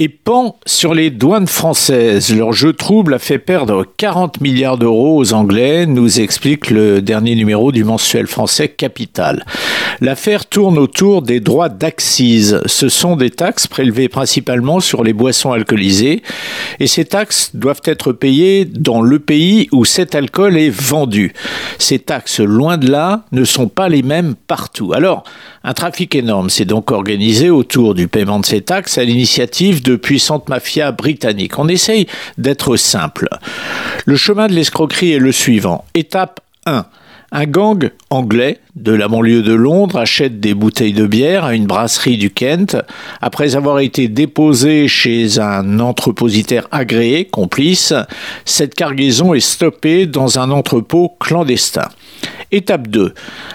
et pend sur les douanes françaises. Leur jeu trouble a fait perdre 40 milliards d'euros aux Anglais, nous explique le dernier numéro du mensuel français Capital. L'affaire tourne autour des droits d'accise. Ce sont des taxes prélevées principalement sur les boissons alcoolisées et ces taxes doivent être payées dans le pays où cet alcool est vendu. Ces taxes, loin de là, ne sont pas les mêmes partout. Alors, un trafic énorme s'est donc organisé autour du paiement de ces taxes à l'initiative de puissantes mafias britanniques. On essaye d'être simple. Le chemin de l'escroquerie est le suivant. Étape 1. Un gang anglais de la banlieue de Londres achète des bouteilles de bière à une brasserie du Kent. Après avoir été déposé chez un entrepositaire agréé, complice, cette cargaison est stoppée dans un entrepôt clandestin. Étape 2.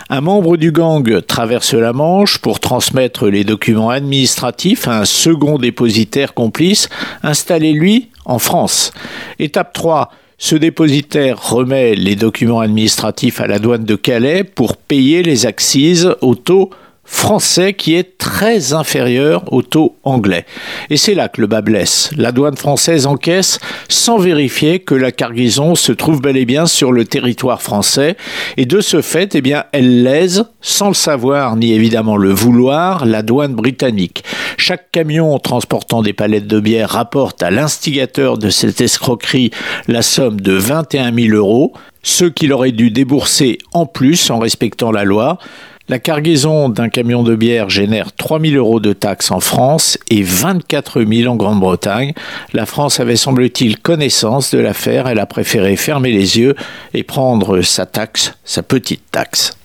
Un membre du gang traverse la Manche pour transmettre les documents administratifs à un second dépositaire complice installé lui en France. Étape 3. Ce dépositaire remet les documents administratifs à la douane de Calais pour payer les accises au taux français qui est très inférieur au taux anglais. Et c'est là que le bas blesse. La douane française encaisse sans vérifier que la cargaison se trouve bel et bien sur le territoire français et de ce fait, eh elle lèse, sans le savoir ni évidemment le vouloir, la douane britannique. Chaque camion transportant des palettes de bière rapporte à l'instigateur de cette escroquerie la somme de 21 000 euros, ce qu'il aurait dû débourser en plus en respectant la loi. La cargaison d'un camion de bière génère 3 000 euros de taxes en France et 24 000 en Grande-Bretagne. La France avait semble-t-il connaissance de l'affaire, elle a préféré fermer les yeux et prendre sa taxe, sa petite taxe.